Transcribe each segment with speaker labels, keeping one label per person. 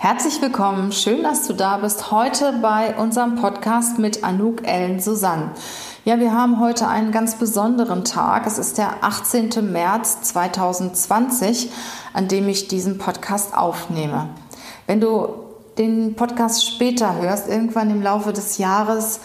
Speaker 1: Herzlich willkommen, schön, dass du da bist. Heute bei unserem Podcast mit Anouk Ellen Susanne. Ja, wir haben heute einen ganz besonderen Tag. Es ist der 18. März 2020, an dem ich diesen Podcast aufnehme. Wenn du den Podcast später hörst, irgendwann im Laufe des Jahres,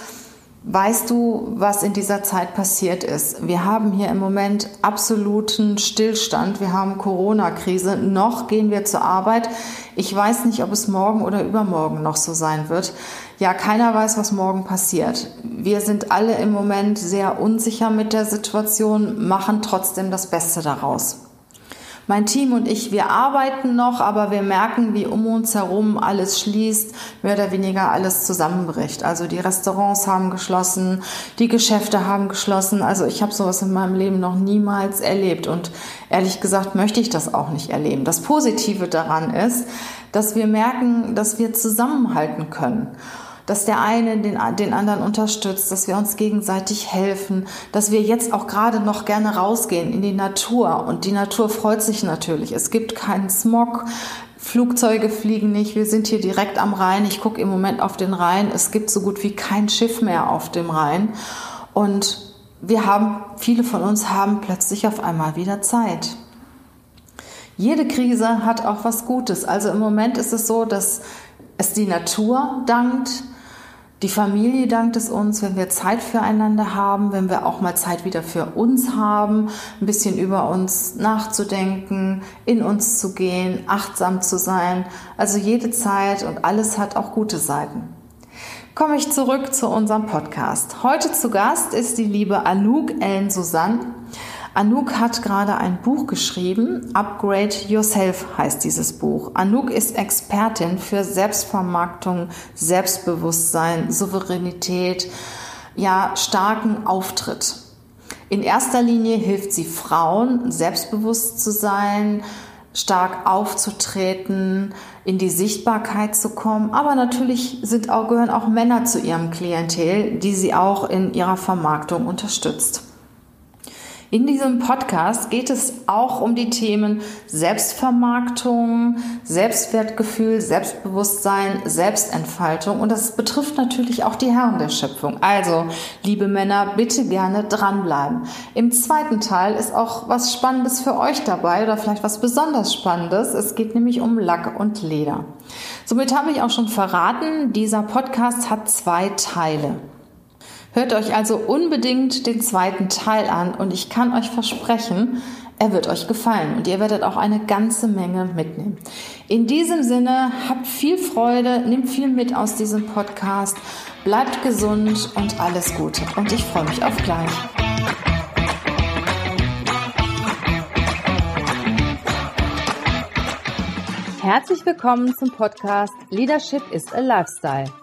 Speaker 1: Weißt du, was in dieser Zeit passiert ist? Wir haben hier im Moment absoluten Stillstand. Wir haben Corona-Krise. Noch gehen wir zur Arbeit. Ich weiß nicht, ob es morgen oder übermorgen noch so sein wird. Ja, keiner weiß, was morgen passiert. Wir sind alle im Moment sehr unsicher mit der Situation, machen trotzdem das Beste daraus. Mein Team und ich, wir arbeiten noch, aber wir merken, wie um uns herum alles schließt, mehr oder weniger alles zusammenbricht. Also die Restaurants haben geschlossen, die Geschäfte haben geschlossen. Also ich habe sowas in meinem Leben noch niemals erlebt und ehrlich gesagt möchte ich das auch nicht erleben. Das Positive daran ist, dass wir merken, dass wir zusammenhalten können dass der eine den, den anderen unterstützt, dass wir uns gegenseitig helfen, dass wir jetzt auch gerade noch gerne rausgehen in die Natur. Und die Natur freut sich natürlich. Es gibt keinen Smog. Flugzeuge fliegen nicht. Wir sind hier direkt am Rhein. Ich gucke im Moment auf den Rhein. Es gibt so gut wie kein Schiff mehr auf dem Rhein. Und wir haben, viele von uns haben plötzlich auf einmal wieder Zeit. Jede Krise hat auch was Gutes. Also im Moment ist es so, dass es die Natur dankt, die Familie dankt es uns, wenn wir Zeit füreinander haben, wenn wir auch mal Zeit wieder für uns haben, ein bisschen über uns nachzudenken, in uns zu gehen, achtsam zu sein. Also jede Zeit und alles hat auch gute Seiten. Komme ich zurück zu unserem Podcast. Heute zu Gast ist die liebe Anouk Ellen Susanne. Anouk hat gerade ein Buch geschrieben. Upgrade Yourself heißt dieses Buch. Anouk ist Expertin für Selbstvermarktung, Selbstbewusstsein, Souveränität, ja, starken Auftritt. In erster Linie hilft sie Frauen, selbstbewusst zu sein, stark aufzutreten, in die Sichtbarkeit zu kommen. Aber natürlich sind auch, gehören auch Männer zu ihrem Klientel, die sie auch in ihrer Vermarktung unterstützt. In diesem Podcast geht es auch um die Themen Selbstvermarktung, Selbstwertgefühl, Selbstbewusstsein, Selbstentfaltung und das betrifft natürlich auch die Herren der Schöpfung. Also, liebe Männer, bitte gerne dranbleiben. Im zweiten Teil ist auch was Spannendes für euch dabei oder vielleicht was besonders Spannendes. Es geht nämlich um Lack und Leder. Somit habe ich auch schon verraten, dieser Podcast hat zwei Teile. Hört euch also unbedingt den zweiten Teil an und ich kann euch versprechen, er wird euch gefallen und ihr werdet auch eine ganze Menge mitnehmen. In diesem Sinne, habt viel Freude, nehmt viel mit aus diesem Podcast, bleibt gesund und alles Gute. Und ich freue mich auf gleich. Herzlich willkommen zum Podcast Leadership is a Lifestyle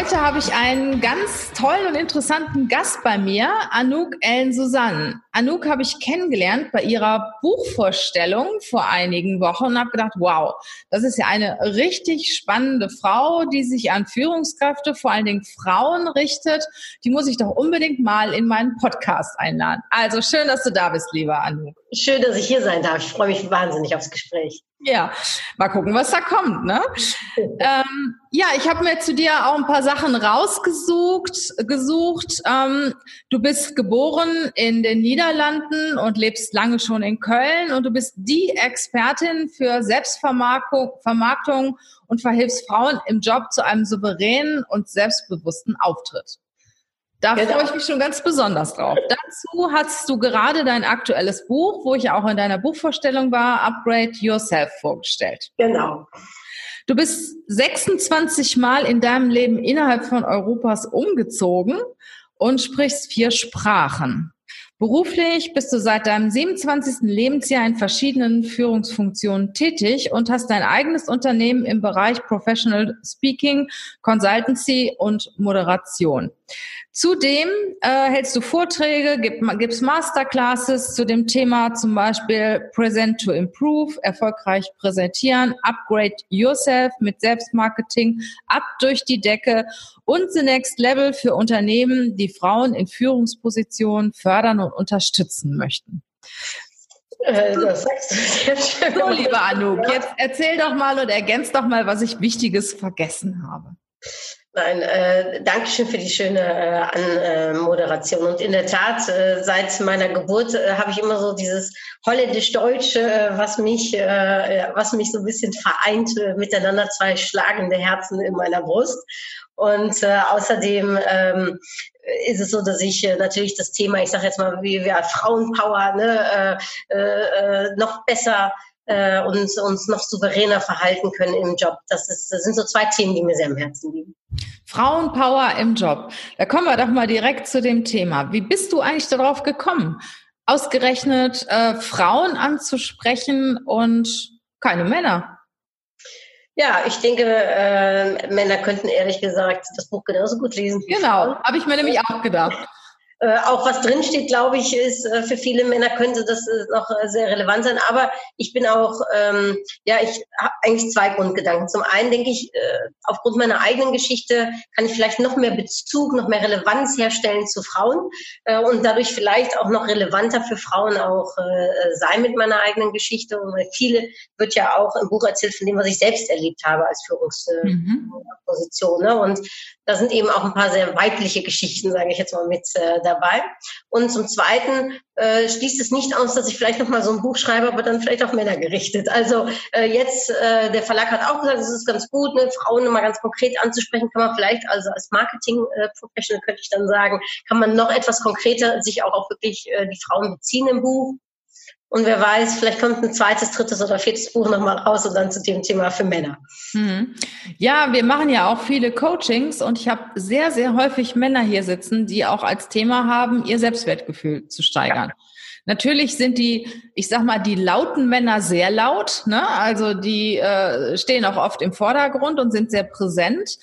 Speaker 1: Heute habe ich einen ganz tollen und interessanten Gast bei mir, Anouk Ellen Susanne. Anouk habe ich kennengelernt bei ihrer Buchvorstellung vor einigen Wochen und habe gedacht, wow, das ist ja eine richtig spannende Frau, die sich an Führungskräfte, vor allen Dingen Frauen richtet. Die muss ich doch unbedingt mal in meinen Podcast einladen. Also schön, dass du da bist, lieber Anouk.
Speaker 2: Schön, dass ich hier sein darf. Ich freue mich wahnsinnig aufs Gespräch.
Speaker 1: Ja, mal gucken, was da kommt. Ne? ähm, ja, ich habe mir zu dir auch ein paar Sachen rausgesucht. Gesucht. Ähm, du bist geboren in den Niederlanden und lebst lange schon in Köln und du bist die Expertin für Selbstvermarktung Vermarktung und verhilfst Frauen im Job zu einem souveränen und selbstbewussten Auftritt. Da genau. freue ich mich schon ganz besonders drauf. Dazu hast du gerade dein aktuelles Buch, wo ich ja auch in deiner Buchvorstellung war, Upgrade Yourself vorgestellt.
Speaker 2: Genau.
Speaker 1: Du bist 26 Mal in deinem Leben innerhalb von Europas umgezogen und sprichst vier Sprachen. Beruflich bist du seit deinem 27. Lebensjahr in verschiedenen Führungsfunktionen tätig und hast dein eigenes Unternehmen im Bereich Professional Speaking, Consultancy und Moderation. Zudem äh, hältst du Vorträge, gib, gibst Masterclasses zu dem Thema zum Beispiel Present to Improve, erfolgreich präsentieren, Upgrade Yourself mit Selbstmarketing, ab durch die Decke und The Next Level für Unternehmen, die Frauen in Führungspositionen fördern und unterstützen möchten. Äh, das sagst du sehr schön. So, liebe Anouk, jetzt erzähl doch mal und ergänz doch mal, was ich Wichtiges vergessen habe.
Speaker 2: Nein, äh, Dankeschön für die schöne äh, Anmoderation. Und in der Tat, äh, seit meiner Geburt äh, habe ich immer so dieses holländisch-deutsche, äh, was mich, äh, was mich so ein bisschen vereint, äh, miteinander zwei schlagende Herzen in meiner Brust. Und äh, außerdem ähm, ist es so, dass ich äh, natürlich das Thema, ich sage jetzt mal, wie wir Frauenpower ne, äh, äh, noch besser äh, uns, uns noch souveräner verhalten können im Job. Das, ist, das sind so zwei Themen, die mir sehr am Herzen liegen.
Speaker 1: Frauenpower im Job. Da kommen wir doch mal direkt zu dem Thema. Wie bist du eigentlich darauf gekommen, ausgerechnet äh, Frauen anzusprechen und keine Männer?
Speaker 2: Ja, ich denke, äh, Männer könnten ehrlich gesagt das Buch genauso gut lesen.
Speaker 1: Genau, habe ich mir nämlich auch gedacht.
Speaker 2: Äh, auch was drinsteht, glaube ich, ist äh, für viele Männer könnte das äh, noch sehr relevant sein. Aber ich bin auch, ähm, ja, ich habe eigentlich zwei Grundgedanken. Zum einen denke ich, aufgrund meiner eigenen Geschichte kann ich vielleicht noch mehr Bezug, noch mehr Relevanz herstellen zu Frauen und dadurch vielleicht auch noch relevanter für Frauen auch sein mit meiner eigenen Geschichte. Und weil viele wird ja auch im Buch erzählt von dem, was ich selbst erlebt habe als Führungsposition. Mhm. Ne? Und da sind eben auch ein paar sehr weibliche Geschichten, sage ich jetzt mal, mit äh, dabei. Und zum Zweiten äh, schließt es nicht aus, dass ich vielleicht noch mal so ein Buch schreibe, aber dann vielleicht auch Männer gerichtet. Also äh, jetzt, äh, der Verlag hat auch gesagt, es ist ganz gut, ne, Frauen immer ganz konkret anzusprechen, kann man vielleicht, also als Marketing-Professional könnte ich dann sagen, kann man noch etwas konkreter sich auch auf wirklich äh, die Frauen beziehen im Buch. Und wer weiß, vielleicht kommt ein zweites, drittes oder viertes Buch nochmal raus und dann zu dem Thema für Männer.
Speaker 1: Mhm. Ja, wir machen ja auch viele Coachings und ich habe sehr, sehr häufig Männer hier sitzen, die auch als Thema haben, ihr Selbstwertgefühl zu steigern. Ja. Natürlich sind die, ich sag mal, die lauten Männer sehr laut, ne? Also die äh, stehen auch oft im Vordergrund und sind sehr präsent.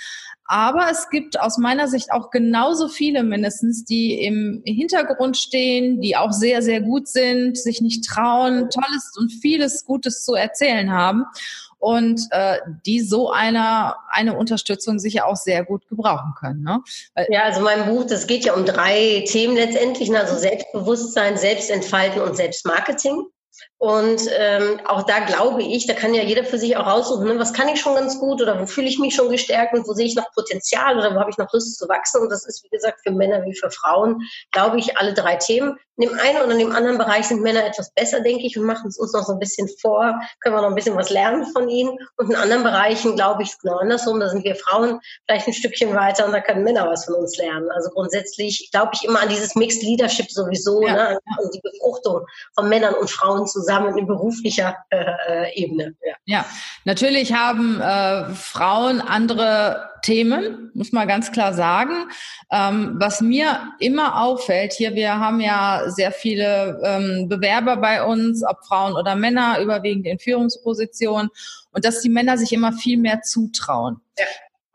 Speaker 1: Aber es gibt aus meiner Sicht auch genauso viele mindestens, die im Hintergrund stehen, die auch sehr, sehr gut sind, sich nicht trauen, tolles und vieles Gutes zu erzählen haben und äh, die so einer eine Unterstützung sicher auch sehr gut gebrauchen können. Ne?
Speaker 2: ja, also mein Buch, das geht ja um drei Themen letztendlich, ne? also Selbstbewusstsein, Selbstentfalten und Selbstmarketing. Und ähm, auch da glaube ich, da kann ja jeder für sich auch raussuchen, ne, was kann ich schon ganz gut oder wo fühle ich mich schon gestärkt und wo sehe ich noch Potenzial oder wo habe ich noch Lust zu wachsen. Und das ist, wie gesagt, für Männer wie für Frauen, glaube ich, alle drei Themen. In dem einen oder in dem anderen Bereich sind Männer etwas besser, denke ich, und machen es uns noch so ein bisschen vor, können wir noch ein bisschen was lernen von ihnen. Und in anderen Bereichen, glaube ich, ist genau andersrum. Da sind wir Frauen vielleicht ein Stückchen weiter und da können Männer was von uns lernen. Also grundsätzlich glaube ich immer an dieses Mixed Leadership sowieso, ja, ne? also die Befruchtung von Männern und Frauen zusammen in beruflicher äh, äh, Ebene.
Speaker 1: Ja. ja, natürlich haben äh, Frauen andere Themen, muss man ganz klar sagen. Ähm, was mir immer auffällt, hier, wir haben ja sehr viele ähm, Bewerber bei uns, ob Frauen oder Männer, überwiegend in Führungspositionen, und dass die Männer sich immer viel mehr zutrauen. Ja.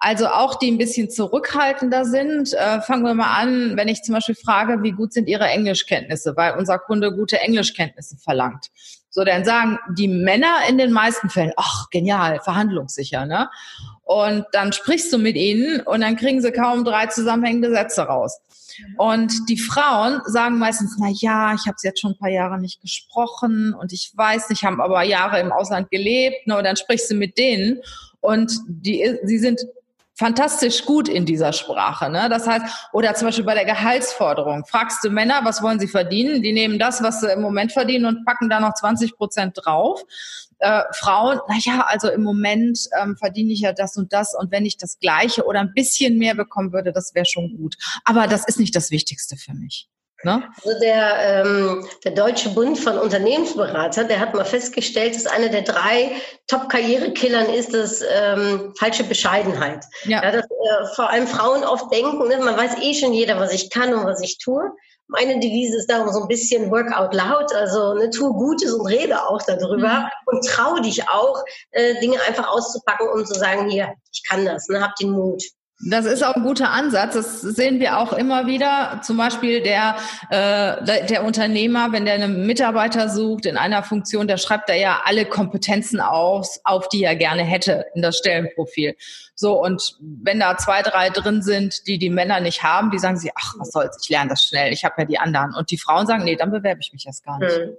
Speaker 1: Also auch die ein bisschen zurückhaltender sind. Äh, fangen wir mal an, wenn ich zum Beispiel frage, wie gut sind Ihre Englischkenntnisse, weil unser Kunde gute Englischkenntnisse verlangt. So, dann sagen die Männer in den meisten Fällen, ach, genial, verhandlungssicher, ne? Und dann sprichst du mit ihnen und dann kriegen sie kaum drei zusammenhängende Sätze raus. Und die Frauen sagen meistens, na ja, ich habe es jetzt schon ein paar Jahre nicht gesprochen und ich weiß nicht, haben aber Jahre im Ausland gelebt. Ne? Und dann sprichst du mit denen und die, sie sind fantastisch gut in dieser Sprache. Ne? Das heißt, oder zum Beispiel bei der Gehaltsforderung. Fragst du Männer, was wollen sie verdienen? Die nehmen das, was sie im Moment verdienen und packen da noch 20 Prozent drauf. Äh, Frauen, naja, also im Moment ähm, verdiene ich ja das und das und wenn ich das Gleiche oder ein bisschen mehr bekommen würde, das wäre schon gut. Aber das ist nicht das Wichtigste für mich.
Speaker 2: Ne? Also der, ähm, der Deutsche Bund von Unternehmensberatern, der hat mal festgestellt, dass eine der drei Top-Karrierekillern ist das ähm, falsche Bescheidenheit. Ja. ja dass äh, vor allem Frauen oft denken, ne, man weiß eh schon jeder, was ich kann und was ich tue. meine Devise ist darum so ein bisschen work out loud, also ne, tue Gutes und rede auch darüber mhm. und trau dich auch, äh, Dinge einfach auszupacken und zu sagen, hier, ich kann das, ne, hab den Mut.
Speaker 1: Das ist auch ein guter Ansatz. Das sehen wir auch immer wieder. Zum Beispiel der, äh, der Unternehmer, wenn der einen Mitarbeiter sucht in einer Funktion, der schreibt da ja alle Kompetenzen aus, auf die er gerne hätte in das Stellenprofil. So, und wenn da zwei, drei drin sind, die die Männer nicht haben, die sagen sie, ach, was soll's, ich lerne das schnell, ich habe ja die anderen. Und die Frauen sagen, nee, dann bewerbe ich mich erst gar nicht. Mhm.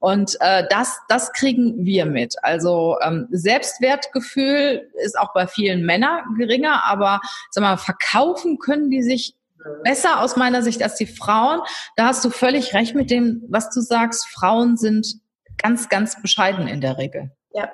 Speaker 1: Und äh, das, das kriegen wir mit. Also ähm, Selbstwertgefühl ist auch bei vielen Männern geringer, aber sag mal, verkaufen können die sich besser aus meiner Sicht als die Frauen. Da hast du völlig recht mit dem, was du sagst. Frauen sind ganz, ganz bescheiden in der Regel.
Speaker 2: Ja,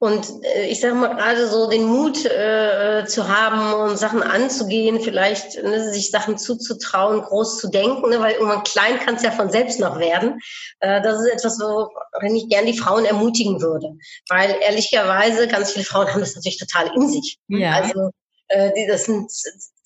Speaker 2: und äh, ich sage mal gerade so den Mut äh, zu haben und Sachen anzugehen, vielleicht ne, sich Sachen zuzutrauen, groß zu denken, ne, weil irgendwann klein kann es ja von selbst noch werden. Äh, das ist etwas, worin ich gern die Frauen ermutigen würde. Weil ehrlicherweise ganz viele Frauen haben das natürlich total in sich. Ja. Also äh, die, das sind,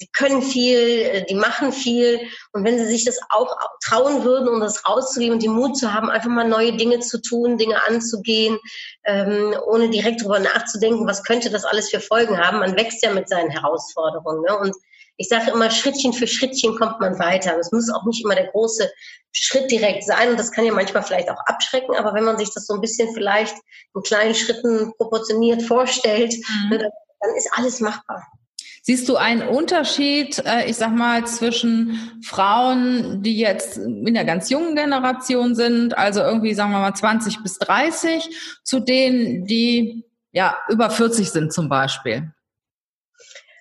Speaker 2: die können viel, äh, die machen viel. Und wenn sie sich das auch trauen würden, um das rauszugeben und den Mut zu haben, einfach mal neue Dinge zu tun, Dinge anzugehen, ähm, ohne direkt drüber nachzudenken, was könnte das alles für Folgen haben. Man wächst ja mit seinen Herausforderungen. Ne? Und ich sage immer, Schrittchen für Schrittchen kommt man weiter. Es muss auch nicht immer der große Schritt direkt sein und das kann ja manchmal vielleicht auch abschrecken, aber wenn man sich das so ein bisschen vielleicht in kleinen Schritten proportioniert vorstellt, mhm. Ne, dann ist alles machbar.
Speaker 1: Siehst du einen Unterschied, äh, ich sag mal, zwischen Frauen, die jetzt in der ganz jungen Generation sind, also irgendwie, sagen wir mal, 20 bis 30, zu denen, die ja über 40 sind zum Beispiel?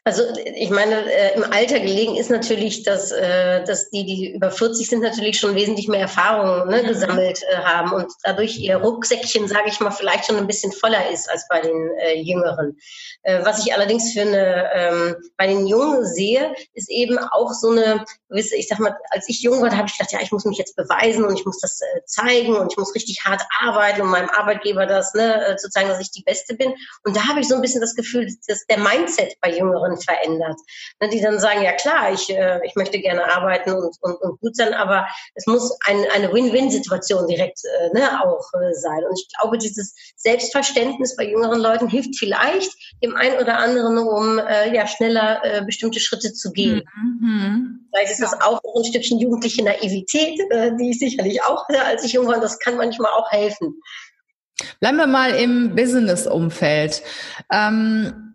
Speaker 2: Also ich meine, äh, im Alter gelegen ist natürlich, dass, äh, dass die, die über 40 sind, natürlich schon wesentlich mehr Erfahrungen ne, mhm. gesammelt äh, haben und dadurch ihr Rucksäckchen, sage ich mal, vielleicht schon ein bisschen voller ist als bei den äh, Jüngeren. Äh, was ich allerdings für eine, ähm, bei den Jungen sehe, ist eben auch so eine gewisse, ich sag mal, als ich jung war, da habe ich gedacht, ja, ich muss mich jetzt beweisen und ich muss das äh, zeigen und ich muss richtig hart arbeiten, um meinem Arbeitgeber das ne, zu zeigen, dass ich die Beste bin. Und da habe ich so ein bisschen das Gefühl, dass der Mindset bei Jüngeren Kulturen verändert. Ne, die dann sagen, ja klar, ich, äh, ich möchte gerne arbeiten und, und, und gut sein, aber es muss ein, eine Win-Win-Situation direkt äh, ne, auch äh, sein. Und ich glaube, dieses Selbstverständnis bei jüngeren Leuten hilft vielleicht dem einen oder anderen, um ja schneller bestimmte Schritte zu gehen. Mhm. Vielleicht ist das auch ein Stückchen jugendliche Naivität, die ich sicherlich auch, äh, als ich jung war, das kann manchmal auch helfen.
Speaker 1: Bleiben wir mal im Business-Umfeld. Ähm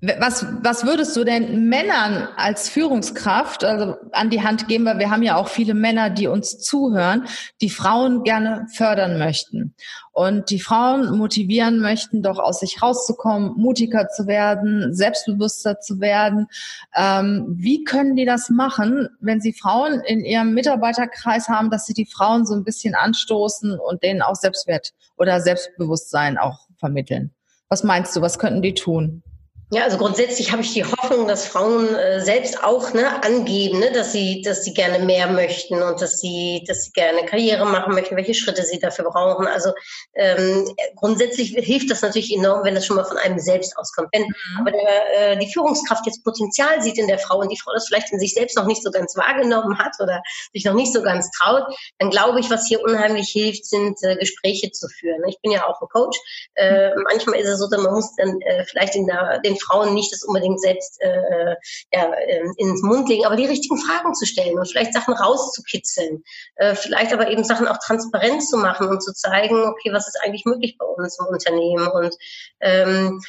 Speaker 1: was, was würdest du denn Männern als Führungskraft also an die Hand geben? Weil wir haben ja auch viele Männer, die uns zuhören, die Frauen gerne fördern möchten und die Frauen motivieren möchten, doch aus sich rauszukommen, mutiger zu werden, selbstbewusster zu werden. Ähm, wie können die das machen, wenn sie Frauen in ihrem Mitarbeiterkreis haben, dass sie die Frauen so ein bisschen anstoßen und denen auch Selbstwert oder Selbstbewusstsein auch vermitteln? Was meinst du, was könnten die tun?
Speaker 2: Ja, also grundsätzlich habe ich die Hoffnung, dass Frauen äh, selbst auch ne, angeben, ne, dass sie, dass sie gerne mehr möchten und dass sie, dass sie gerne Karriere machen möchten, welche Schritte sie dafür brauchen. Also ähm, grundsätzlich hilft das natürlich enorm, wenn das schon mal von einem selbst auskommt. Wenn mhm. aber der, äh, die Führungskraft jetzt Potenzial sieht in der Frau und die Frau das vielleicht in sich selbst noch nicht so ganz wahrgenommen hat oder sich noch nicht so ganz traut, dann glaube ich, was hier unheimlich hilft, sind äh, Gespräche zu führen. Ich bin ja auch ein Coach. Äh, manchmal ist es so, dass man muss dann äh, vielleicht in der, den Frauen nicht das unbedingt selbst äh, ja, ähm, ins Mund legen, aber die richtigen Fragen zu stellen und vielleicht Sachen rauszukitzeln, äh, vielleicht aber eben Sachen auch transparent zu machen und zu zeigen, okay, was ist eigentlich möglich bei uns im Unternehmen und ähm,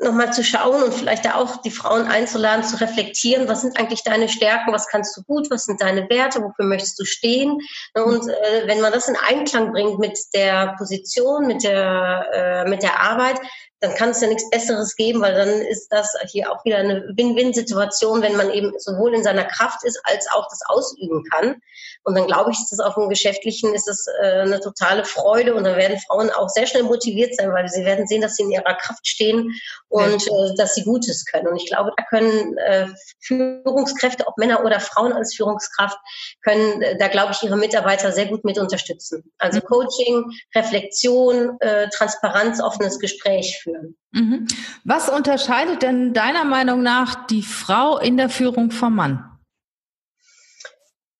Speaker 2: nochmal zu schauen und vielleicht da auch die Frauen einzuladen, zu reflektieren, was sind eigentlich deine Stärken, was kannst du gut, was sind deine Werte, wofür möchtest du stehen. Und äh, wenn man das in Einklang bringt mit der Position, mit der, äh, mit der Arbeit, dann kann es ja nichts Besseres geben, weil dann ist das hier auch wieder eine Win-Win-Situation, wenn man eben sowohl in seiner Kraft ist, als auch das ausüben kann. Und dann glaube ich, ist das auf dem Geschäftlichen ist das äh, eine totale Freude und dann werden Frauen auch sehr schnell motiviert sein, weil sie werden sehen, dass sie in ihrer Kraft stehen und äh, dass sie Gutes können. Und ich glaube, da können äh, Führungskräfte, ob Männer oder Frauen als Führungskraft, können äh, da, glaube ich, ihre Mitarbeiter sehr gut mit unterstützen. Also mhm. Coaching, Reflexion, äh, Transparenz, offenes Gespräch führen.
Speaker 1: Mhm. Was unterscheidet denn deiner Meinung nach die Frau in der Führung vom Mann?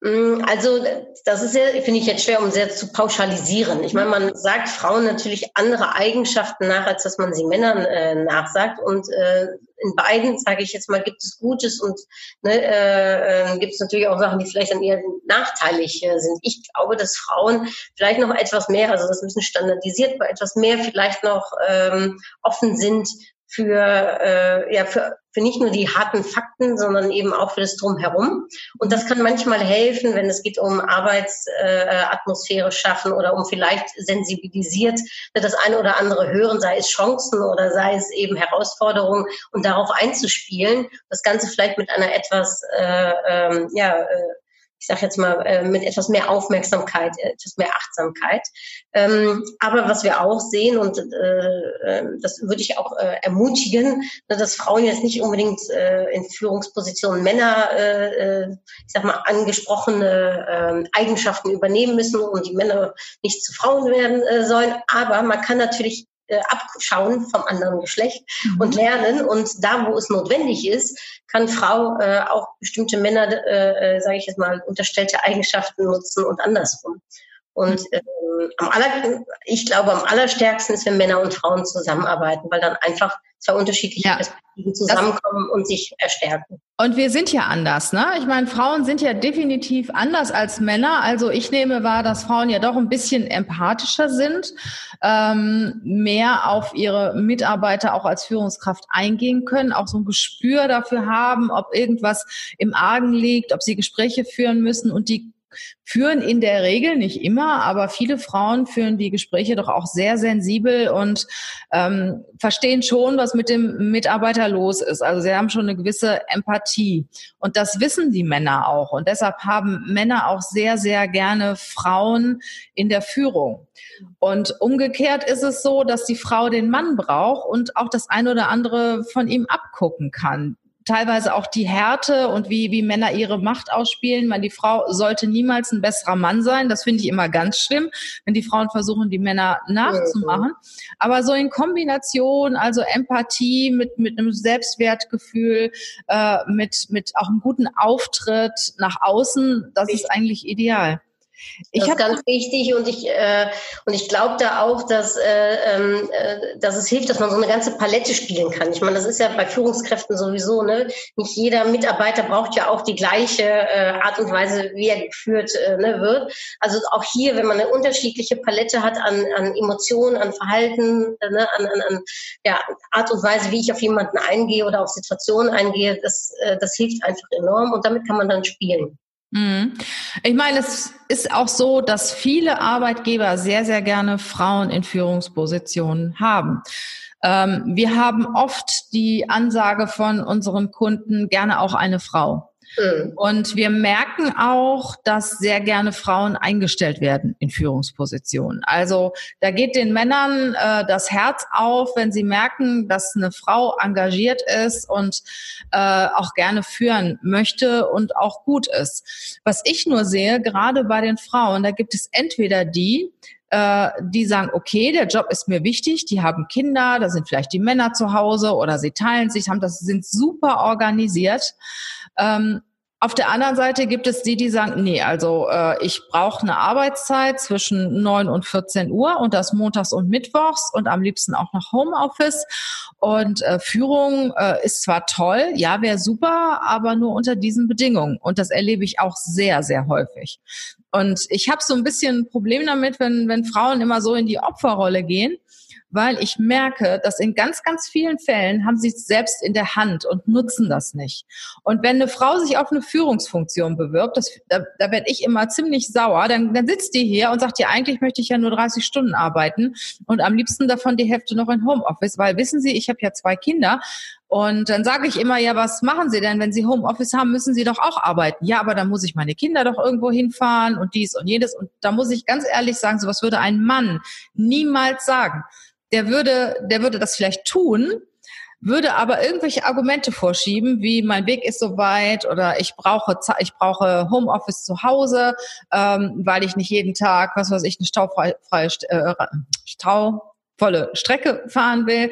Speaker 2: Mm, also das ist ja, finde ich jetzt schwer, um sehr zu pauschalisieren. Ich meine, man sagt Frauen natürlich andere Eigenschaften nach, als dass man sie Männern äh, nachsagt. Und äh, in beiden, sage ich jetzt mal, gibt es Gutes und ne, äh, äh, gibt es natürlich auch Sachen, die vielleicht dann eher nachteilig äh, sind. Ich glaube, dass Frauen vielleicht noch etwas mehr, also das ist ein bisschen standardisiert, aber etwas mehr vielleicht noch ähm, offen sind für, äh, ja, für, für nicht nur die harten Fakten, sondern eben auch für das Drumherum. Und das kann manchmal helfen, wenn es geht um Arbeitsatmosphäre äh, schaffen oder um vielleicht sensibilisiert das eine oder andere hören, sei es Chancen oder sei es eben Herausforderungen und darauf einzuspielen. Das Ganze vielleicht mit einer etwas, äh, ähm, ja, äh, ich sage jetzt mal, äh, mit etwas mehr Aufmerksamkeit, äh, etwas mehr Achtsamkeit. Ähm, aber was wir auch sehen, und äh, das würde ich auch ermutigen, ne, dass Frauen jetzt nicht unbedingt in Führungspositionen Männer, ich sag mal, angesprochene ähm, Eigenschaften übernehmen müssen und die Männer nicht zu Frauen werden sollen. Aber man kann natürlich äh, abschauen vom anderen Geschlecht mhm. und lernen. Und da, wo es notwendig ist, kann Frau äh, auch bestimmte Männer, äh, äh, sage ich jetzt mal, unterstellte Eigenschaften nutzen und andersrum. Und äh, am aller, ich glaube, am allerstärksten ist, wenn Männer und Frauen zusammenarbeiten, weil dann einfach zwei unterschiedliche ja. Perspektiven zusammenkommen das, und sich erstärken.
Speaker 1: Und wir sind ja anders, ne? Ich meine, Frauen sind ja definitiv anders als Männer. Also ich nehme wahr, dass Frauen ja doch ein bisschen empathischer sind, ähm, mehr auf ihre Mitarbeiter auch als Führungskraft eingehen können, auch so ein Gespür dafür haben, ob irgendwas im Argen liegt, ob sie Gespräche führen müssen und die führen in der Regel, nicht immer, aber viele Frauen führen die Gespräche doch auch sehr sensibel und ähm, verstehen schon, was mit dem Mitarbeiter los ist. Also sie haben schon eine gewisse Empathie. Und das wissen die Männer auch. Und deshalb haben Männer auch sehr, sehr gerne Frauen in der Führung. Und umgekehrt ist es so, dass die Frau den Mann braucht und auch das eine oder andere von ihm abgucken kann teilweise auch die Härte und wie, wie Männer ihre Macht ausspielen. Man, die Frau sollte niemals ein besserer Mann sein. Das finde ich immer ganz schlimm, wenn die Frauen versuchen, die Männer nachzumachen. Aber so in Kombination, also Empathie mit, mit einem Selbstwertgefühl, äh, mit, mit auch einem guten Auftritt nach außen, das ist eigentlich ideal.
Speaker 2: Ich das ist ganz wichtig und ich, äh, und ich glaube da auch, dass, äh, ähm, äh, dass es hilft, dass man so eine ganze Palette spielen kann. Ich meine, das ist ja bei Führungskräften sowieso, ne? Nicht jeder Mitarbeiter braucht ja auch die gleiche äh, Art und Weise, wie er geführt äh, ne, wird. Also auch hier, wenn man eine unterschiedliche Palette hat an, an Emotionen, an Verhalten, äh, ne, an, an, an ja, Art und Weise, wie ich auf jemanden eingehe oder auf Situationen eingehe, das, äh, das hilft einfach enorm und damit kann man dann spielen.
Speaker 1: Mhm. Ich meine, es ist auch so, dass viele Arbeitgeber sehr, sehr gerne Frauen in Führungspositionen haben. Ähm, wir haben oft die Ansage von unseren Kunden, gerne auch eine Frau. Mhm. Und wir merken auch, dass sehr gerne Frauen eingestellt werden in Führungspositionen. Also da geht den Männern äh, das Herz auf, wenn sie merken, dass eine Frau engagiert ist und äh, auch gerne führen möchte und auch gut ist. Was ich nur sehe, gerade bei den Frauen, da gibt es entweder die, äh, die sagen, okay, der Job ist mir wichtig, die haben Kinder, da sind vielleicht die Männer zu Hause oder sie teilen sich, haben das sind super organisiert. Ähm, auf der anderen Seite gibt es die, die sagen, nee, also äh, ich brauche eine Arbeitszeit zwischen 9 und 14 Uhr und das montags und mittwochs und am liebsten auch noch Homeoffice. Und äh, Führung äh, ist zwar toll, ja, wäre super, aber nur unter diesen Bedingungen. Und das erlebe ich auch sehr, sehr häufig. Und ich habe so ein bisschen ein Problem damit, wenn, wenn Frauen immer so in die Opferrolle gehen weil ich merke, dass in ganz, ganz vielen Fällen haben sie es selbst in der Hand und nutzen das nicht. Und wenn eine Frau sich auf eine Führungsfunktion bewirbt, das, da, da werde ich immer ziemlich sauer, dann, dann sitzt die hier und sagt, ja, eigentlich möchte ich ja nur 30 Stunden arbeiten und am liebsten davon die Hälfte noch in Homeoffice, weil wissen Sie, ich habe ja zwei Kinder und dann sage ich immer, ja, was machen Sie denn, wenn Sie Homeoffice haben, müssen Sie doch auch arbeiten. Ja, aber dann muss ich meine Kinder doch irgendwo hinfahren und dies und jedes. Und da muss ich ganz ehrlich sagen, sowas würde ein Mann niemals sagen der würde, der würde das vielleicht tun, würde aber irgendwelche Argumente vorschieben, wie mein Weg ist so weit oder ich brauche ich brauche Homeoffice zu Hause, ähm, weil ich nicht jeden Tag, was weiß ich, eine staufreie äh, Stau volle Strecke fahren will.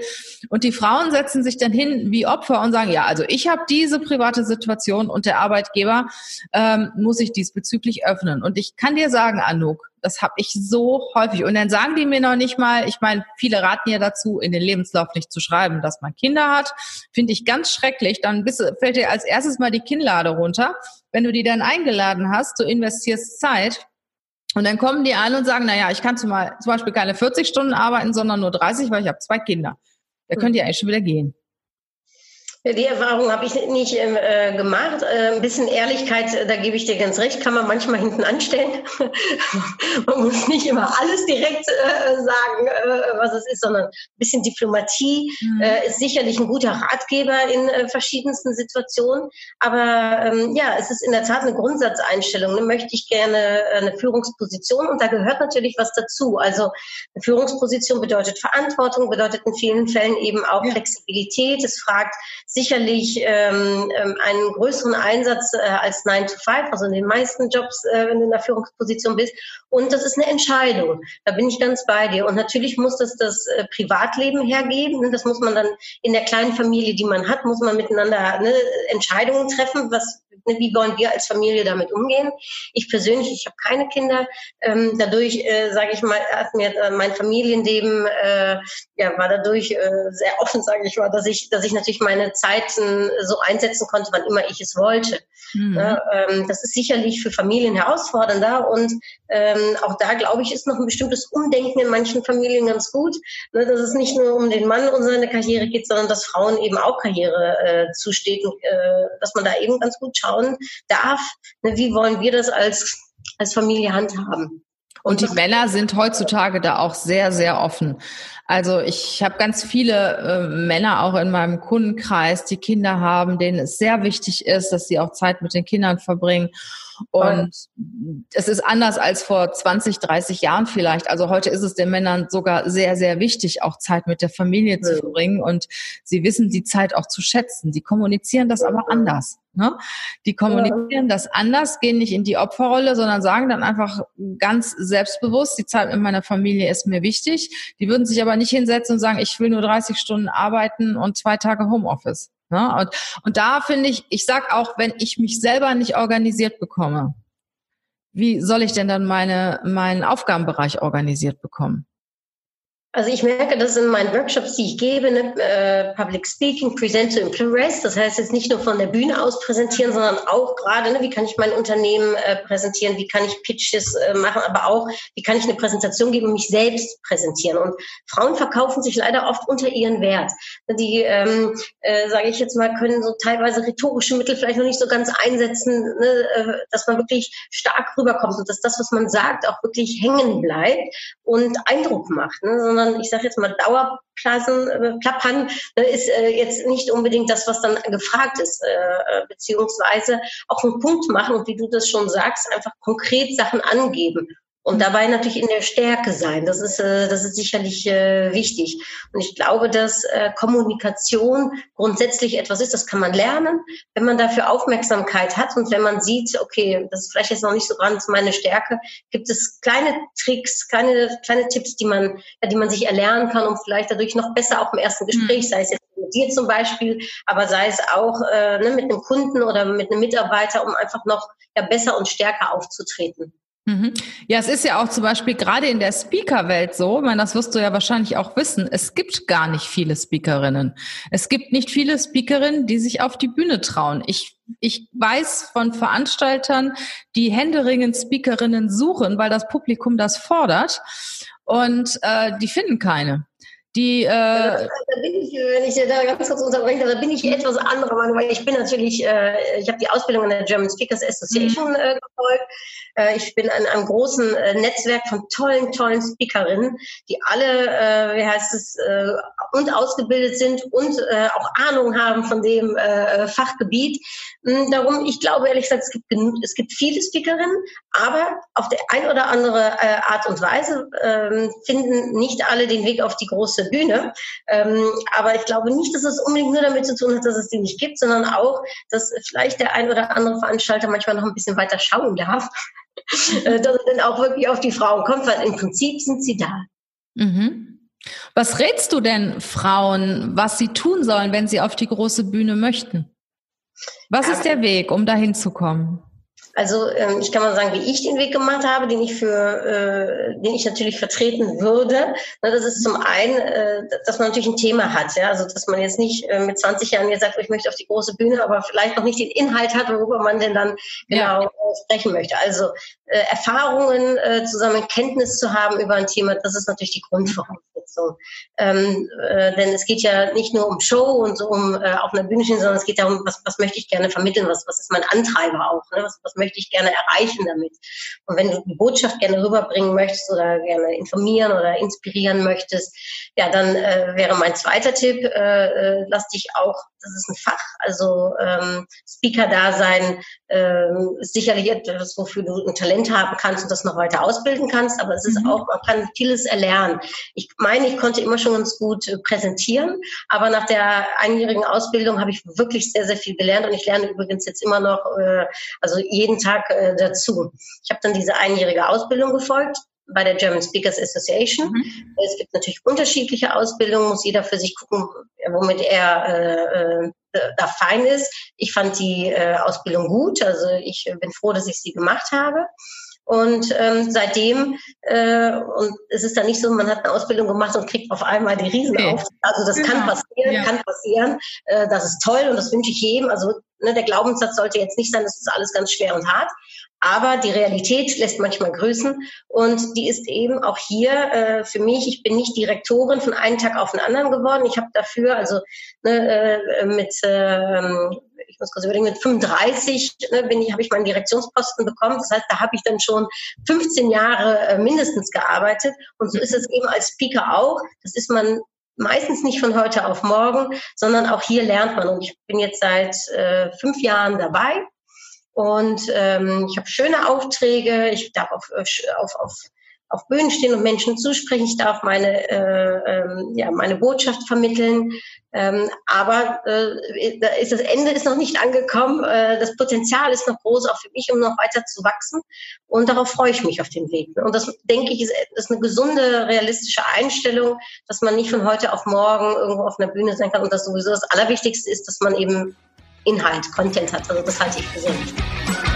Speaker 1: Und die Frauen setzen sich dann hin wie Opfer und sagen, ja, also ich habe diese private Situation und der Arbeitgeber ähm, muss sich diesbezüglich öffnen. Und ich kann dir sagen, Anouk, das habe ich so häufig. Und dann sagen die mir noch nicht mal, ich meine, viele raten ja dazu, in den Lebenslauf nicht zu schreiben, dass man Kinder hat. Finde ich ganz schrecklich. Dann bist, fällt dir als erstes mal die Kinnlade runter. Wenn du die dann eingeladen hast, du investierst Zeit, und dann kommen die an und sagen, na ja, ich kann zum Beispiel keine 40 Stunden arbeiten, sondern nur 30, weil ich habe zwei Kinder. Da könnt ihr eigentlich schon wieder gehen.
Speaker 2: Die Erfahrung habe ich nicht äh, gemacht. Äh, ein bisschen Ehrlichkeit, äh, da gebe ich dir ganz recht, kann man manchmal hinten anstellen. man muss nicht immer alles direkt äh, sagen, äh, was es ist, sondern ein bisschen Diplomatie mhm. Äh, ist sicherlich ein guter Ratgeber in verschiedensten Situationen. Aber ähm, ja, es ist in der Tat eine Grundsatzeinstellung. Ne? Möchte ich gerne eine Führungsposition und da gehört natürlich was dazu. Also eine Führungsposition bedeutet Verantwortung, bedeutet in vielen Fällen eben auch ja. Flexibilität. Es fragt sicherlich ähm, ähm, einen größeren Einsatz äh, als 9 to 5, also in den meisten Jobs, äh, wenn du in der Führungsposition bist. Und das ist eine Entscheidung. Da bin ich ganz bei dir. Und natürlich muss das das äh, Privatleben hergeben. Das muss man dann in der kleinen Familie, die man hat, muss man miteinander ne, Entscheidungen treffen, was Ne, wie wollen wir als Familie damit umgehen? Ich persönlich, ich habe keine Kinder. Ähm, dadurch, äh, sage ich mal, hat mir äh, mein Familienleben äh, ja war dadurch äh, sehr offen, sage ich mal, dass ich, dass ich natürlich meine Zeiten so einsetzen konnte, wann immer ich es wollte. Mhm. Ja, ähm, das ist sicherlich für Familien herausfordernder und ähm, auch da glaube ich ist noch ein bestimmtes Umdenken in manchen Familien ganz gut, ne, dass es nicht nur um den Mann und seine Karriere geht, sondern dass Frauen eben auch Karriere äh, zusteht und äh, dass man da eben ganz gut schauen darf, ne, wie wollen wir das als, als Familie handhaben.
Speaker 1: Und die Männer sind heutzutage da auch sehr, sehr offen. Also ich habe ganz viele äh, Männer auch in meinem Kundenkreis, die Kinder haben, denen es sehr wichtig ist, dass sie auch Zeit mit den Kindern verbringen. Und es ist anders als vor 20, 30 Jahren vielleicht. Also heute ist es den Männern sogar sehr, sehr wichtig, auch Zeit mit der Familie zu verbringen. Und sie wissen die Zeit auch zu schätzen. Sie kommunizieren das aber anders. Ne? Die kommunizieren das anders, gehen nicht in die Opferrolle, sondern sagen dann einfach ganz selbstbewusst, die Zeit mit meiner Familie ist mir wichtig. Die würden sich aber nicht hinsetzen und sagen, ich will nur 30 Stunden arbeiten und zwei Tage Homeoffice. Ne? Und, und da finde ich, ich sag auch, wenn ich mich selber nicht organisiert bekomme, wie soll ich denn dann meine, meinen Aufgabenbereich organisiert bekommen?
Speaker 2: Also ich merke das in meinen Workshops, die ich gebe, ne, äh, Public Speaking, Present to Impress. Das heißt jetzt nicht nur von der Bühne aus präsentieren, sondern auch gerade, ne, wie kann ich mein Unternehmen äh, präsentieren, wie kann ich Pitches äh, machen, aber auch, wie kann ich eine Präsentation geben und mich selbst präsentieren. Und Frauen verkaufen sich leider oft unter ihren Wert. Die, ähm, äh, sage ich jetzt mal, können so teilweise rhetorische Mittel vielleicht noch nicht so ganz einsetzen, ne, äh, dass man wirklich stark rüberkommt und dass das, was man sagt, auch wirklich hängen bleibt und Eindruck macht, ne, sondern ich sage jetzt mal Dauerplassen, äh, Plappern äh, ist äh, jetzt nicht unbedingt das, was dann gefragt ist, äh, äh, beziehungsweise auch einen Punkt machen und wie du das schon sagst, einfach konkret Sachen angeben und dabei natürlich in der Stärke sein. Das ist, äh, das ist sicherlich äh, wichtig. Und ich glaube, dass äh, Kommunikation grundsätzlich etwas ist, das kann man lernen, wenn man dafür Aufmerksamkeit hat und wenn man sieht, okay, das ist vielleicht jetzt noch nicht so ganz meine Stärke, gibt es kleine Tricks, kleine, kleine Tipps, die man, ja, die man sich erlernen kann, um vielleicht dadurch noch besser auch im ersten Gespräch, mhm. sei es jetzt mit dir zum Beispiel, aber sei es auch äh, ne, mit einem Kunden oder mit einem Mitarbeiter, um einfach noch ja, besser und stärker aufzutreten.
Speaker 1: Mhm. Ja, es ist ja auch zum Beispiel gerade in der Speaker-Welt so, ich meine, das wirst du ja wahrscheinlich auch wissen, es gibt gar nicht viele Speakerinnen. Es gibt nicht viele Speakerinnen, die sich auf die Bühne trauen. Ich, ich weiß von Veranstaltern, die händeringend Speakerinnen suchen, weil das Publikum das fordert und äh, die finden keine. Die, äh, da
Speaker 2: bin ich, wenn ich da ganz kurz unterbreche, da bin ich etwas anderer Meinung, weil ich bin natürlich, äh, ich habe die Ausbildung in der German Speakers Association mhm. äh, gefolgt. Äh, ich bin in einem großen äh, Netzwerk von tollen, tollen Speakerinnen, die alle, äh, wie heißt es, äh, und ausgebildet sind und äh, auch Ahnung haben von dem äh, Fachgebiet. Hm, darum, ich glaube ehrlich gesagt, es gibt, es gibt viele Speakerinnen, aber auf der ein oder andere äh, Art und Weise äh, finden nicht alle den Weg auf die große Bühne. Ähm, aber ich glaube nicht, dass es unbedingt nur damit zu tun hat, dass es die nicht gibt, sondern auch, dass vielleicht der ein oder andere Veranstalter manchmal noch ein bisschen weiter schauen darf, äh, dass er dann auch wirklich auf die Frauen kommt, weil im Prinzip sind sie da.
Speaker 1: Mhm. Was rätst du denn Frauen, was sie tun sollen, wenn sie auf die große Bühne möchten? Was ist der Weg, um dahin zu kommen?
Speaker 2: Also ähm, ich kann mal sagen, wie ich den Weg gemacht habe, den ich für, äh, den ich natürlich vertreten würde. Na, das ist zum einen, äh, dass man natürlich ein Thema hat, ja, also dass man jetzt nicht äh, mit 20 Jahren jetzt sagt, ich möchte auf die große Bühne, aber vielleicht noch nicht den Inhalt hat, worüber man denn dann genau ja. sprechen möchte. Also äh, Erfahrungen äh, zusammen, Kenntnis zu haben über ein Thema, das ist natürlich die Grundvoraussetzung. Ähm, äh, denn es geht ja nicht nur um Show und so um äh, auf einer Bühne stehen, sondern es geht darum, was, was möchte ich gerne vermitteln, was, was ist mein Antreiber auch, ne? was, was möchte ich gerne erreichen damit. Und wenn du die Botschaft gerne rüberbringen möchtest oder gerne informieren oder inspirieren möchtest, ja, dann äh, wäre mein zweiter Tipp, äh, äh, lass dich auch, das ist ein Fach, also ähm, Speaker-Dasein äh, ist sicherlich etwas, wofür du ein Talent haben kannst und das noch weiter ausbilden kannst, aber es ist mhm. auch, man kann vieles erlernen. Ich meine, ich konnte immer schon ganz gut äh, präsentieren, aber nach der einjährigen Ausbildung habe ich wirklich sehr, sehr viel gelernt und ich lerne übrigens jetzt immer noch, äh, also jeden Tag äh, dazu. Ich habe dann diese einjährige Ausbildung gefolgt bei der German Speakers Association. Mhm. Es gibt natürlich unterschiedliche Ausbildungen, muss jeder für sich gucken, womit er äh, äh, da fein ist. Ich fand die äh, Ausbildung gut, also ich bin froh, dass ich sie gemacht habe. Und ähm, seitdem, äh, und es ist dann nicht so, man hat eine Ausbildung gemacht und kriegt auf einmal die Riesen auf. Also das genau. kann passieren, ja. kann passieren. Äh, das ist toll und das wünsche ich jedem. Also ne, der Glaubenssatz sollte jetzt nicht sein, das ist alles ganz schwer und hart. Aber die Realität lässt manchmal grüßen und die ist eben auch hier äh, für mich. Ich bin nicht Direktorin von einem Tag auf den anderen geworden. Ich habe dafür also ne, äh, mit äh, ich muss kurz überlegen, mit 35 ne, bin ich, habe ich meinen Direktionsposten bekommen. Das heißt, da habe ich dann schon 15 Jahre äh, mindestens gearbeitet. Und so ist es eben als Speaker auch. Das ist man meistens nicht von heute auf morgen, sondern auch hier lernt man. Und ich bin jetzt seit äh, fünf Jahren dabei. Und ähm, ich habe schöne Aufträge. Ich darf auf, auf, auf auf Bühnen stehen und Menschen zusprechen. Ich darf meine, äh, ähm, ja, meine Botschaft vermitteln. Ähm, aber äh, da ist das Ende ist noch nicht angekommen. Äh, das Potenzial ist noch groß, auch für mich, um noch weiter zu wachsen. Und darauf freue ich mich auf den Weg. Und das, denke ich, ist, ist eine gesunde, realistische Einstellung, dass man nicht von heute auf morgen irgendwo auf einer Bühne sein kann. Und das sowieso das Allerwichtigste ist, dass man eben Inhalt, Content hat. Also das halte ich für sehr wichtig.